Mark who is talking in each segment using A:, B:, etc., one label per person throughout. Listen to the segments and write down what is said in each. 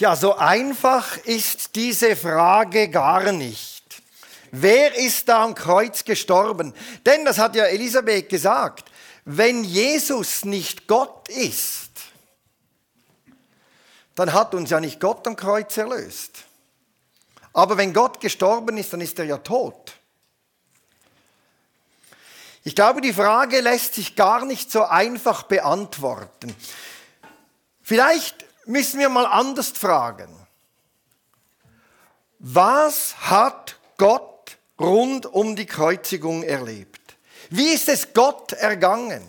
A: Tja, so einfach ist diese Frage gar nicht. Wer ist da am Kreuz gestorben? Denn, das hat ja Elisabeth gesagt, wenn Jesus nicht Gott ist, dann hat uns ja nicht Gott am Kreuz erlöst. Aber wenn Gott gestorben ist, dann ist er ja tot. Ich glaube, die Frage lässt sich gar nicht so einfach beantworten. Vielleicht müssen wir mal anders fragen. Was hat Gott rund um die Kreuzigung erlebt? Wie ist es Gott ergangen?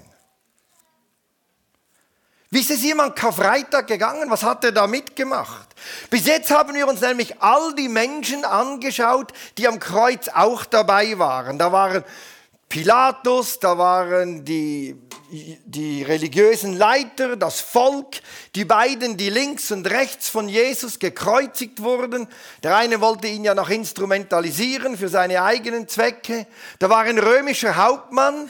A: Wie ist es ihm an Karfreitag gegangen? Was hat er da mitgemacht? Bis jetzt haben wir uns nämlich all die Menschen angeschaut, die am Kreuz auch dabei waren. Da waren Pilatus, da waren die, die religiösen Leiter, das Volk, die beiden, die links und rechts von Jesus gekreuzigt wurden. Der eine wollte ihn ja noch instrumentalisieren für seine eigenen Zwecke. Da war ein römischer Hauptmann.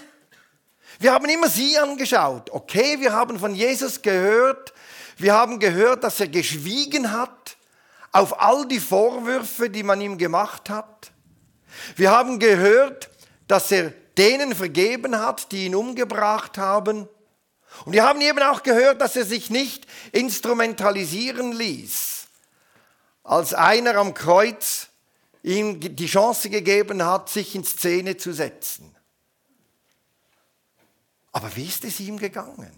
A: Wir haben immer sie angeschaut. Okay, wir haben von Jesus gehört. Wir haben gehört, dass er geschwiegen hat auf all die Vorwürfe, die man ihm gemacht hat. Wir haben gehört, dass er denen vergeben hat, die ihn umgebracht haben. Und wir haben eben auch gehört, dass er sich nicht instrumentalisieren ließ, als einer am Kreuz ihm die Chance gegeben hat, sich in Szene zu setzen. Aber wie ist es ihm gegangen?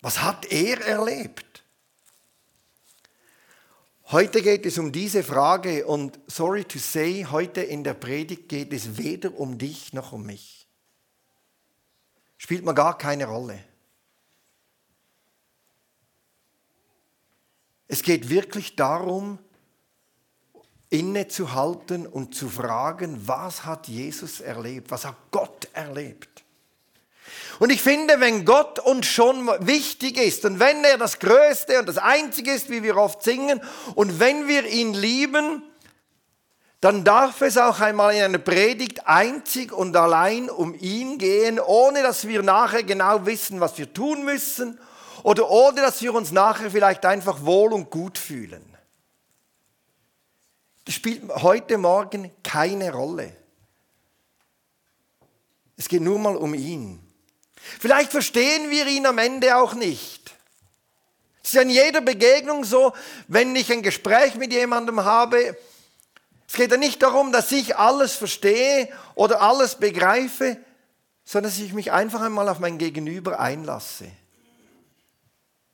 A: Was hat er erlebt? Heute geht es um diese Frage und sorry to say, heute in der Predigt geht es weder um dich noch um mich. Spielt mir gar keine Rolle. Es geht wirklich darum, innezuhalten und zu fragen, was hat Jesus erlebt, was hat Gott erlebt. Und ich finde, wenn Gott uns schon wichtig ist und wenn er das Größte und das Einzige ist, wie wir oft singen, und wenn wir ihn lieben, dann darf es auch einmal in einer Predigt einzig und allein um ihn gehen, ohne dass wir nachher genau wissen, was wir tun müssen oder ohne dass wir uns nachher vielleicht einfach wohl und gut fühlen. Das spielt heute Morgen keine Rolle. Es geht nur mal um ihn. Vielleicht verstehen wir ihn am Ende auch nicht. Es ist ja in jeder Begegnung so, wenn ich ein Gespräch mit jemandem habe, es geht ja nicht darum, dass ich alles verstehe oder alles begreife, sondern dass ich mich einfach einmal auf mein Gegenüber einlasse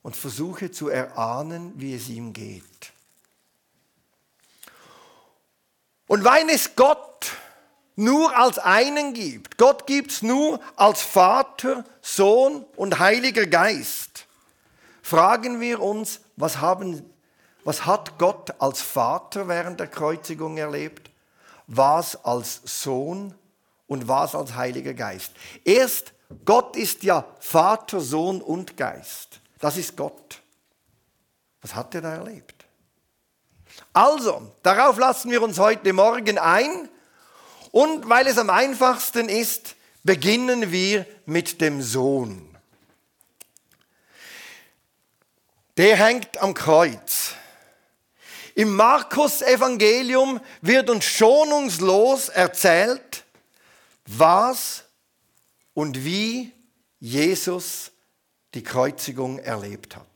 A: und versuche zu erahnen, wie es ihm geht. Und weil es Gott nur als einen gibt. Gott gibt es nur als Vater, Sohn und Heiliger Geist. Fragen wir uns, was, haben, was hat Gott als Vater während der Kreuzigung erlebt? Was als Sohn und was als Heiliger Geist? Erst, Gott ist ja Vater, Sohn und Geist. Das ist Gott. Was hat er da erlebt? Also, darauf lassen wir uns heute Morgen ein. Und weil es am einfachsten ist, beginnen wir mit dem Sohn. Der hängt am Kreuz. Im Markus Evangelium wird uns schonungslos erzählt, was und wie Jesus die Kreuzigung erlebt hat.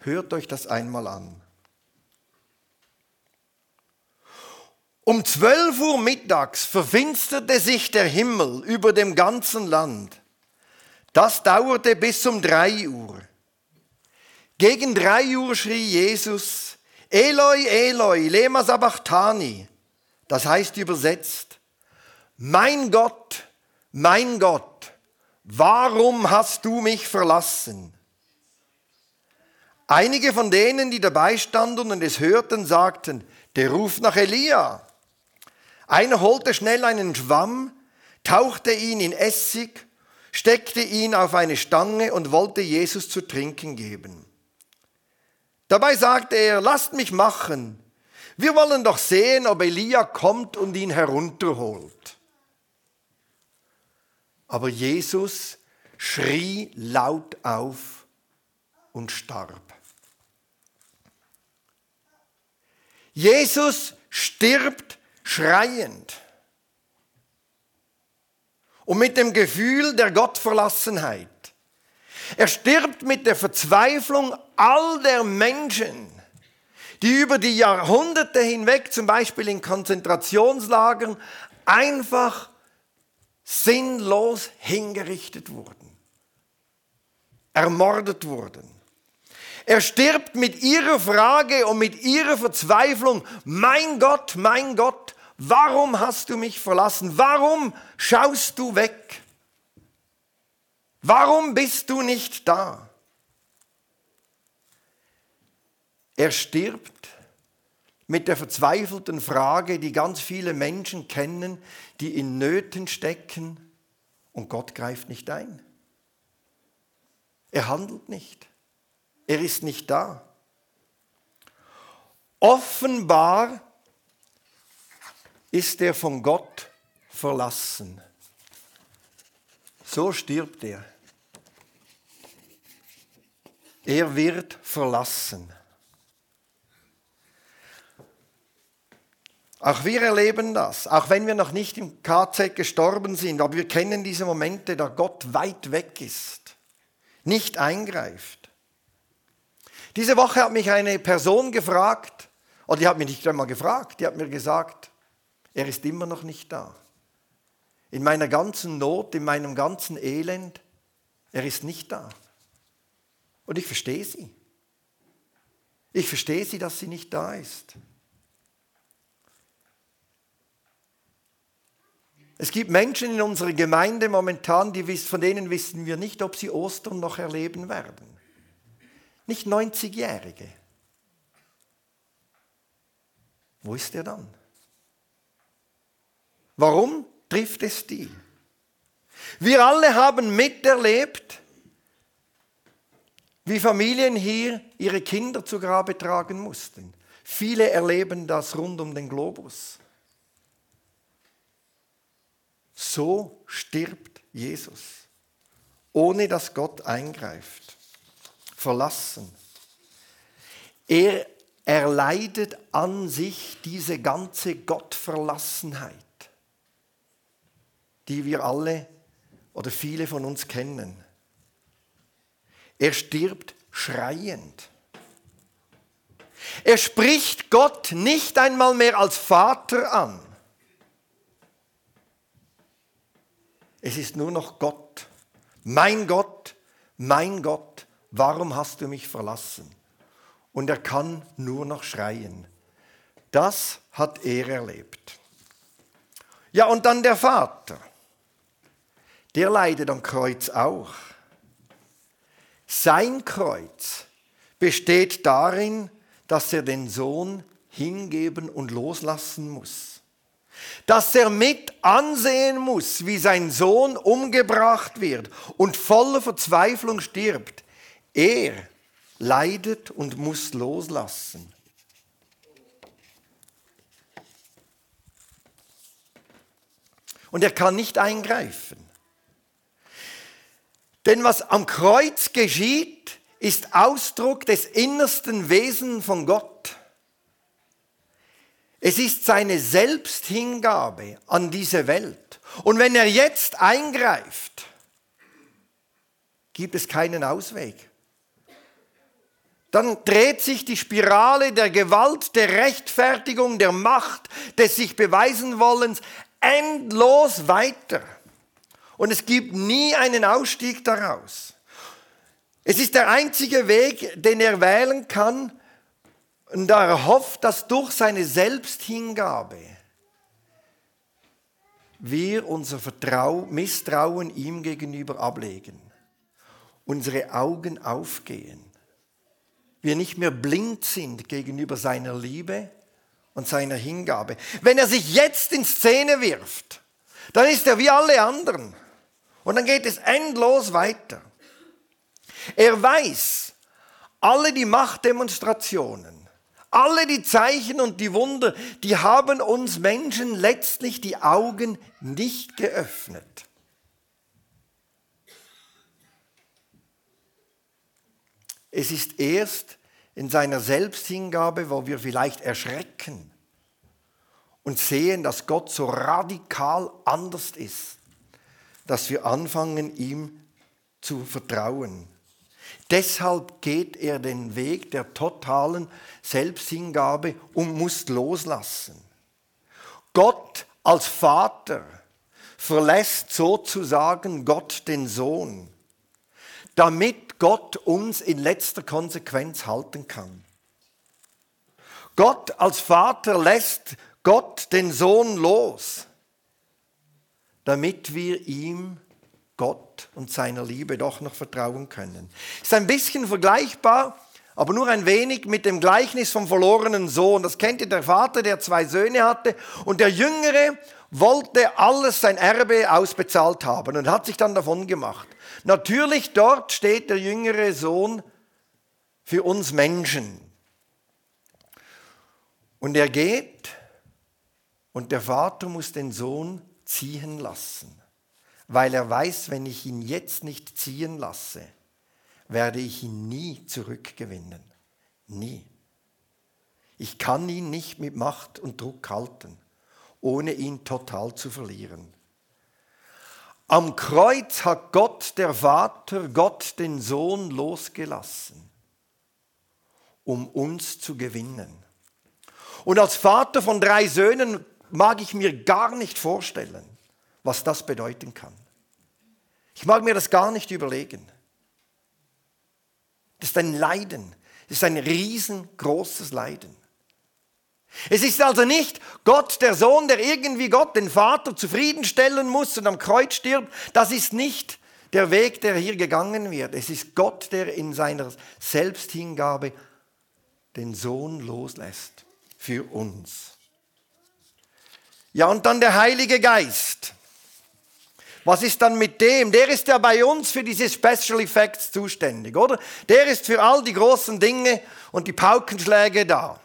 A: Hört euch das einmal an. Um 12 Uhr mittags verfinsterte sich der Himmel über dem ganzen Land. Das dauerte bis um 3 Uhr. Gegen 3 Uhr schrie Jesus, Eloi, Eloi, lema sabachthani. Das heißt übersetzt, mein Gott, mein Gott, warum hast du mich verlassen? Einige von denen, die dabei standen und es hörten, sagten, der ruft nach Elia. Einer holte schnell einen Schwamm, tauchte ihn in Essig, steckte ihn auf eine Stange und wollte Jesus zu trinken geben. Dabei sagte er, lasst mich machen. Wir wollen doch sehen, ob Elia kommt und ihn herunterholt. Aber Jesus schrie laut auf, und starb. Jesus stirbt schreiend und mit dem Gefühl der Gottverlassenheit. Er stirbt mit der Verzweiflung all der Menschen, die über die Jahrhunderte hinweg, zum Beispiel in Konzentrationslagern, einfach sinnlos hingerichtet wurden, ermordet wurden. Er stirbt mit ihrer Frage und mit ihrer Verzweiflung, mein Gott, mein Gott, warum hast du mich verlassen? Warum schaust du weg? Warum bist du nicht da? Er stirbt mit der verzweifelten Frage, die ganz viele Menschen kennen, die in Nöten stecken und Gott greift nicht ein. Er handelt nicht. Er ist nicht da. Offenbar ist er von Gott verlassen. So stirbt er. Er wird verlassen. Auch wir erleben das, auch wenn wir noch nicht im KZ gestorben sind, aber wir kennen diese Momente, da Gott weit weg ist, nicht eingreift. Diese Woche hat mich eine Person gefragt, oder die hat mich nicht einmal gefragt, die hat mir gesagt, er ist immer noch nicht da. In meiner ganzen Not, in meinem ganzen Elend, er ist nicht da. Und ich verstehe sie. Ich verstehe sie, dass sie nicht da ist. Es gibt Menschen in unserer Gemeinde momentan, die, von denen wissen wir nicht, ob sie Ostern noch erleben werden. Nicht 90-Jährige. Wo ist er dann? Warum trifft es die? Wir alle haben miterlebt, wie Familien hier ihre Kinder zu Grabe tragen mussten. Viele erleben das rund um den Globus. So stirbt Jesus, ohne dass Gott eingreift. Verlassen. Er erleidet an sich diese ganze Gottverlassenheit, die wir alle oder viele von uns kennen. Er stirbt schreiend. Er spricht Gott nicht einmal mehr als Vater an. Es ist nur noch Gott. Mein Gott, mein Gott, warum hast du mich verlassen? Und er kann nur noch schreien. Das hat er erlebt. Ja, und dann der Vater. Der leidet am Kreuz auch. Sein Kreuz besteht darin, dass er den Sohn hingeben und loslassen muss dass er mit ansehen muss, wie sein Sohn umgebracht wird und voller Verzweiflung stirbt. Er leidet und muss loslassen. Und er kann nicht eingreifen. Denn was am Kreuz geschieht, ist Ausdruck des innersten Wesens von Gott. Es ist seine Selbsthingabe an diese Welt. Und wenn er jetzt eingreift, gibt es keinen Ausweg. Dann dreht sich die Spirale der Gewalt, der Rechtfertigung, der Macht, des sich beweisen wollens endlos weiter. Und es gibt nie einen Ausstieg daraus. Es ist der einzige Weg, den er wählen kann, und er hofft, dass durch seine Selbsthingabe wir unser Vertrauen, Misstrauen ihm gegenüber ablegen, unsere Augen aufgehen, wir nicht mehr blind sind gegenüber seiner Liebe und seiner Hingabe. Wenn er sich jetzt in Szene wirft, dann ist er wie alle anderen und dann geht es endlos weiter. Er weiß, alle die Machtdemonstrationen, alle die Zeichen und die Wunder, die haben uns Menschen letztlich die Augen nicht geöffnet. es ist erst in seiner Selbsthingabe, wo wir vielleicht erschrecken und sehen, dass Gott so radikal anders ist, dass wir anfangen, ihm zu vertrauen. Deshalb geht er den Weg der totalen Selbsthingabe und muss loslassen. Gott als Vater verlässt sozusagen Gott den Sohn, damit Gott uns in letzter Konsequenz halten kann. Gott als Vater lässt Gott den Sohn los, damit wir ihm, Gott und seiner Liebe doch noch vertrauen können. Ist ein bisschen vergleichbar, aber nur ein wenig mit dem Gleichnis vom verlorenen Sohn. Das kennt ihr, der Vater, der zwei Söhne hatte und der Jüngere wollte alles sein Erbe ausbezahlt haben und hat sich dann davon gemacht. Natürlich dort steht der jüngere Sohn für uns Menschen. Und er geht und der Vater muss den Sohn ziehen lassen, weil er weiß, wenn ich ihn jetzt nicht ziehen lasse, werde ich ihn nie zurückgewinnen. Nie. Ich kann ihn nicht mit Macht und Druck halten, ohne ihn total zu verlieren. Am Kreuz hat Gott, der Vater, Gott, den Sohn losgelassen, um uns zu gewinnen. Und als Vater von drei Söhnen mag ich mir gar nicht vorstellen, was das bedeuten kann. Ich mag mir das gar nicht überlegen. Das ist ein Leiden. Das ist ein riesengroßes Leiden. Es ist also nicht Gott, der Sohn, der irgendwie Gott, den Vater, zufriedenstellen muss und am Kreuz stirbt. Das ist nicht der Weg, der hier gegangen wird. Es ist Gott, der in seiner Selbsthingabe den Sohn loslässt für uns. Ja, und dann der Heilige Geist. Was ist dann mit dem? Der ist ja bei uns für diese Special Effects zuständig, oder? Der ist für all die großen Dinge und die Paukenschläge da.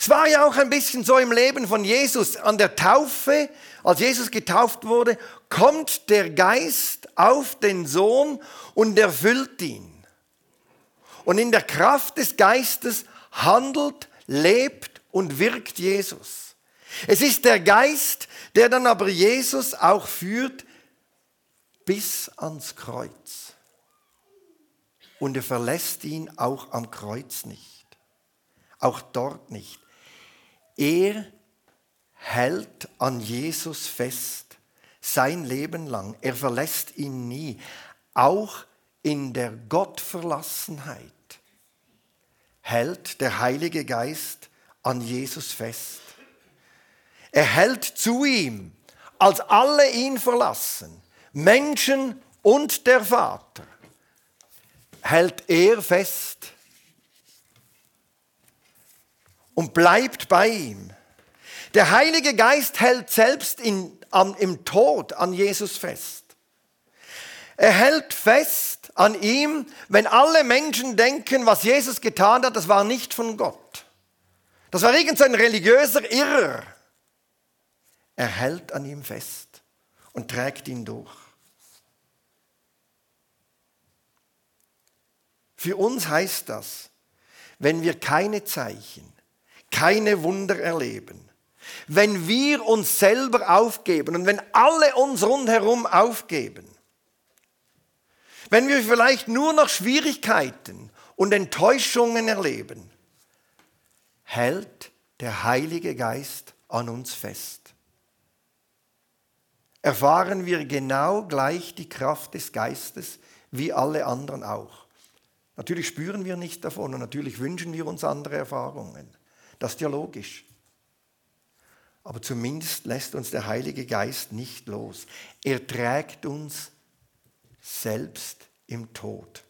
A: Es war ja auch ein bisschen so im Leben von Jesus. An der Taufe, als Jesus getauft wurde, kommt der Geist auf den Sohn und erfüllt ihn. Und in der Kraft des Geistes handelt, lebt und wirkt Jesus. Es ist der Geist, der dann aber Jesus auch führt bis ans Kreuz. Und er verlässt ihn auch am Kreuz nicht. Auch dort nicht. Er hält an Jesus fest, sein Leben lang. Er verlässt ihn nie. Auch in der Gottverlassenheit hält der Heilige Geist an Jesus fest. Er hält zu ihm, als alle ihn verlassen, Menschen und der Vater, hält er fest und bleibt bei ihm. Der Heilige Geist hält selbst in, am, im Tod an Jesus fest. Er hält fest an ihm, wenn alle Menschen denken, was Jesus getan hat, das war nicht von Gott. Das war irgendein religiöser Irrer. Er hält an ihm fest und trägt ihn durch. Für uns heißt das, wenn wir keine Zeichen, keine Wunder erleben, wenn wir uns selber aufgeben und wenn alle uns rundherum aufgeben, wenn wir vielleicht nur noch Schwierigkeiten und Enttäuschungen erleben, hält der Heilige Geist an uns fest. Erfahren wir genau gleich die Kraft des Geistes wie alle anderen auch. Natürlich spüren wir nichts davon und natürlich wünschen wir uns andere Erfahrungen. Das ist ja logisch. Aber zumindest lässt uns der Heilige Geist nicht los. Er trägt uns selbst im Tod.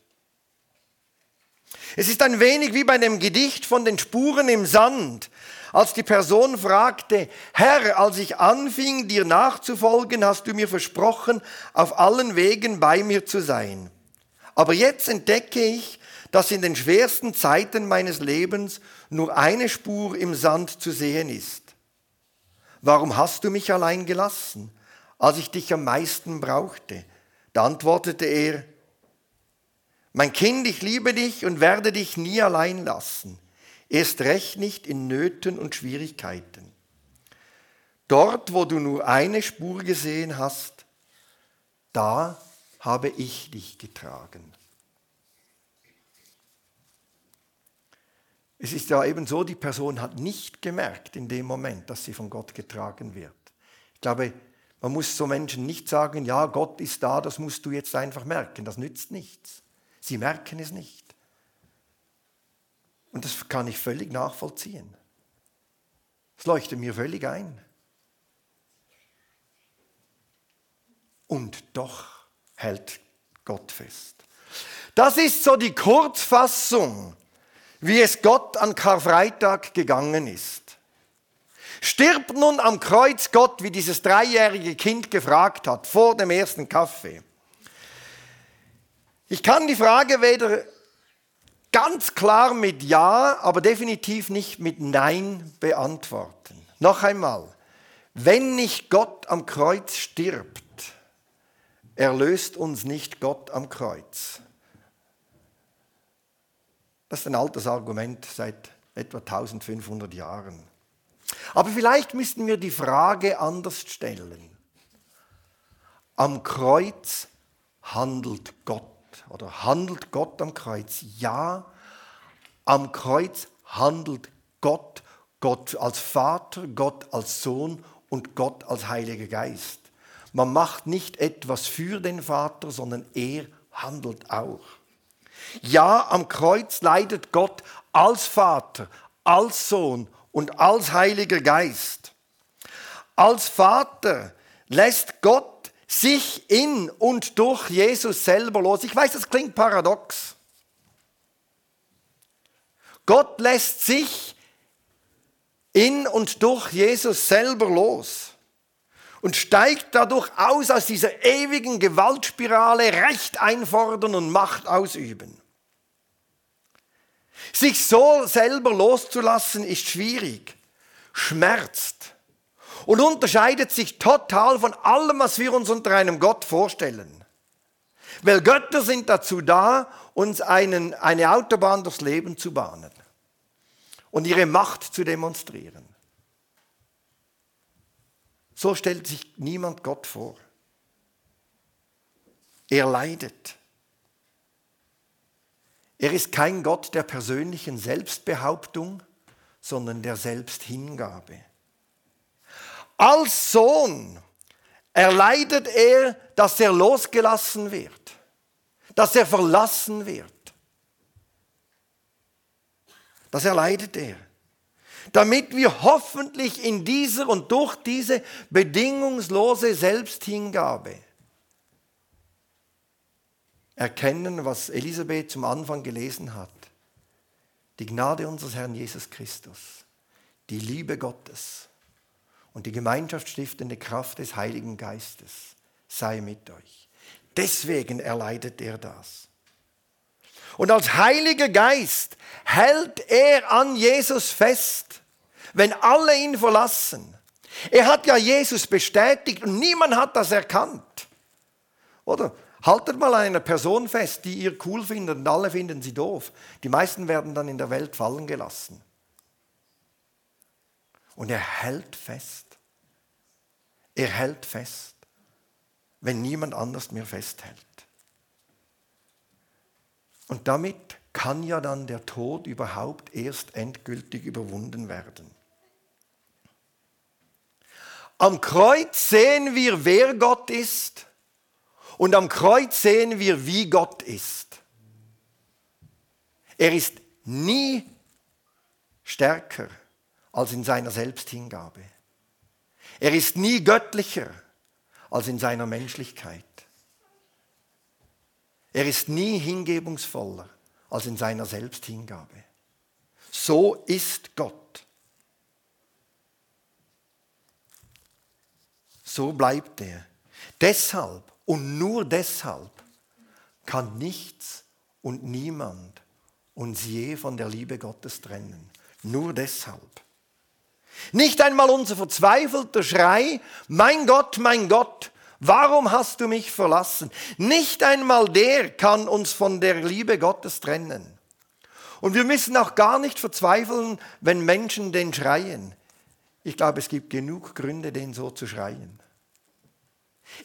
A: Es ist ein wenig wie bei dem Gedicht von den Spuren im Sand, als die Person fragte, Herr, als ich anfing, dir nachzufolgen, hast du mir versprochen, auf allen Wegen bei mir zu sein. Aber jetzt entdecke ich, dass in den schwersten Zeiten meines Lebens nur eine Spur im Sand zu sehen ist. Warum hast du mich allein gelassen, als ich dich am meisten brauchte? Da antwortete er, Mein Kind, ich liebe dich und werde dich nie allein lassen. Erst recht nicht in Nöten und Schwierigkeiten. Dort, wo du nur eine Spur gesehen hast, da habe ich dich getragen. Es ist ja eben so, die Person hat nicht gemerkt in dem Moment, dass sie von Gott getragen wird. Ich glaube, man muss so Menschen nicht sagen, ja, Gott ist da, das musst du jetzt einfach merken. Das nützt nichts. Sie merken es nicht. Und das kann ich völlig nachvollziehen. Es leuchtet mir völlig ein. Und doch hält Gott fest. Das ist so die Kurzfassung wie es Gott an Karfreitag gegangen ist. Stirbt nun am Kreuz Gott, wie dieses dreijährige Kind gefragt hat, vor dem ersten Kaffee. Ich kann die Frage weder ganz klar mit Ja, aber definitiv nicht mit Nein beantworten. Noch einmal, wenn nicht Gott am Kreuz stirbt, erlöst uns nicht Gott am Kreuz. Das ist ein altes Argument seit etwa 1500 Jahren. Aber vielleicht müssten wir die Frage anders stellen. Am Kreuz handelt Gott oder handelt Gott am Kreuz? Ja, am Kreuz handelt Gott, Gott als Vater, Gott als Sohn und Gott als Heiliger Geist. Man macht nicht etwas für den Vater, sondern er handelt auch. Ja, am Kreuz leidet Gott als Vater, als Sohn und als Heiliger Geist. Als Vater lässt Gott sich in und durch Jesus selber los. Ich weiß, das klingt paradox. Gott lässt sich in und durch Jesus selber los und steigt dadurch aus aus dieser ewigen Gewaltspirale, Recht einfordern und Macht ausüben. Sich so selber loszulassen ist schwierig, schmerzt und unterscheidet sich total von allem, was wir uns unter einem Gott vorstellen. Weil Götter sind dazu da, uns einen, eine Autobahn durchs Leben zu bahnen und ihre Macht zu demonstrieren. So stellt sich niemand Gott vor. Er leidet. Er ist kein Gott der persönlichen Selbstbehauptung, sondern der Selbsthingabe. Als Sohn erleidet er, dass er losgelassen wird, dass er verlassen wird. Das erleidet er damit wir hoffentlich in dieser und durch diese bedingungslose Selbsthingabe erkennen, was Elisabeth zum Anfang gelesen hat. Die Gnade unseres Herrn Jesus Christus, die Liebe Gottes und die gemeinschaftsstiftende Kraft des Heiligen Geistes sei mit euch. Deswegen erleidet er das. Und als Heiliger Geist hält er an Jesus fest, wenn alle ihn verlassen. Er hat ja Jesus bestätigt und niemand hat das erkannt. Oder? Haltet mal eine Person fest, die ihr cool findet und alle finden sie doof. Die meisten werden dann in der Welt fallen gelassen. Und er hält fest. Er hält fest, wenn niemand anders mehr festhält. Und damit kann ja dann der Tod überhaupt erst endgültig überwunden werden. Am Kreuz sehen wir, wer Gott ist und am Kreuz sehen wir, wie Gott ist. Er ist nie stärker als in seiner Selbsthingabe. Er ist nie göttlicher als in seiner Menschlichkeit. Er ist nie hingebungsvoller als in seiner Selbsthingabe. So ist Gott. So bleibt er. Deshalb und nur deshalb kann nichts und niemand uns je von der Liebe Gottes trennen. Nur deshalb. Nicht einmal unser verzweifelter Schrei, mein Gott, mein Gott, Warum hast du mich verlassen? Nicht einmal der kann uns von der Liebe Gottes trennen. Und wir müssen auch gar nicht verzweifeln, wenn Menschen den schreien. Ich glaube, es gibt genug Gründe, den so zu schreien.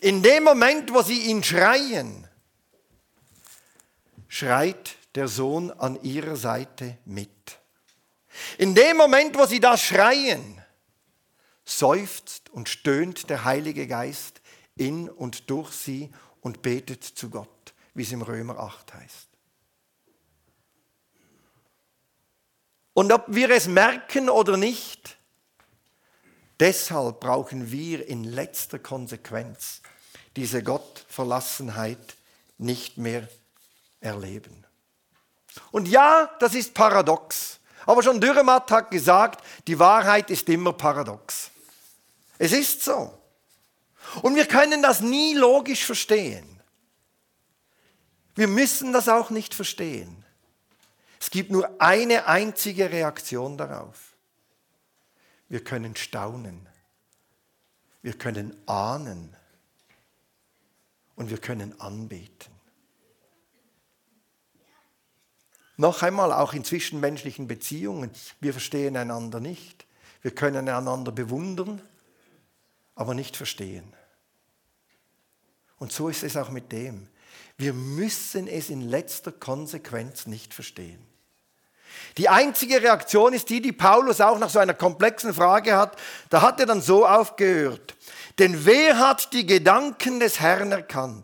A: In dem Moment, wo sie ihn schreien, schreit der Sohn an ihrer Seite mit. In dem Moment, wo sie das schreien, seufzt und stöhnt der Heilige Geist in und durch sie und betet zu Gott, wie es im Römer 8 heißt. Und ob wir es merken oder nicht, deshalb brauchen wir in letzter Konsequenz diese Gottverlassenheit nicht mehr erleben. Und ja, das ist paradox. Aber schon Dürrematt hat gesagt, die Wahrheit ist immer paradox. Es ist so. Und wir können das nie logisch verstehen. Wir müssen das auch nicht verstehen. Es gibt nur eine einzige Reaktion darauf. Wir können staunen. Wir können ahnen. Und wir können anbeten. Noch einmal, auch in zwischenmenschlichen Beziehungen, wir verstehen einander nicht. Wir können einander bewundern, aber nicht verstehen. Und so ist es auch mit dem. Wir müssen es in letzter Konsequenz nicht verstehen. Die einzige Reaktion ist die, die Paulus auch nach so einer komplexen Frage hat. Da hat er dann so aufgehört. Denn wer hat die Gedanken des Herrn erkannt?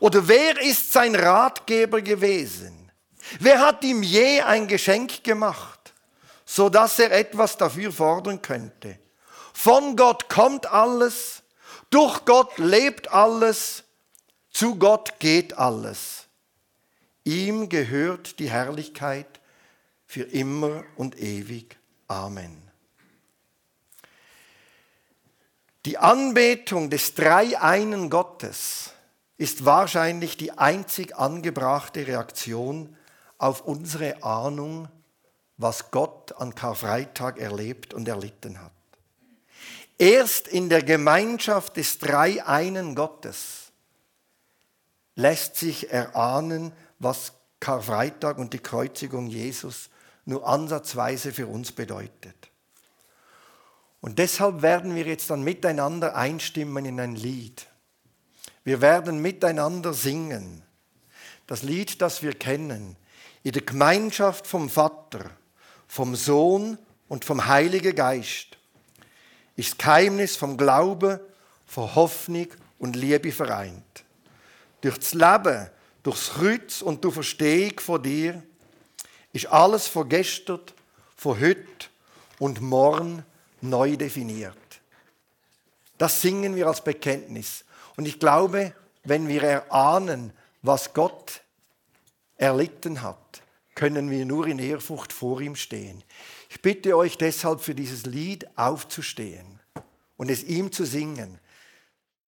A: Oder wer ist sein Ratgeber gewesen? Wer hat ihm je ein Geschenk gemacht, so dass er etwas dafür fordern könnte? Von Gott kommt alles, durch Gott lebt alles, zu Gott geht alles. Ihm gehört die Herrlichkeit für immer und ewig. Amen. Die Anbetung des dreieinen Gottes ist wahrscheinlich die einzig angebrachte Reaktion auf unsere Ahnung, was Gott an Karfreitag erlebt und erlitten hat. Erst in der Gemeinschaft des Dreieinen Gottes lässt sich erahnen, was Karfreitag und die Kreuzigung Jesus nur ansatzweise für uns bedeutet. Und deshalb werden wir jetzt dann miteinander einstimmen in ein Lied. Wir werden miteinander singen. Das Lied, das wir kennen, in der Gemeinschaft vom Vater, vom Sohn und vom Heiligen Geist ist das Geheimnis vom Glauben, von Hoffnung und Liebe vereint. Durch das Leben, durchs Kreuz und durch Verstehung von dir ist alles von gestern, von heute und morgen neu definiert. Das singen wir als Bekenntnis. Und ich glaube, wenn wir erahnen, was Gott erlitten hat, können wir nur in Ehrfurcht vor ihm stehen. Ich bitte euch deshalb für dieses Lied aufzustehen und es ihm zu singen.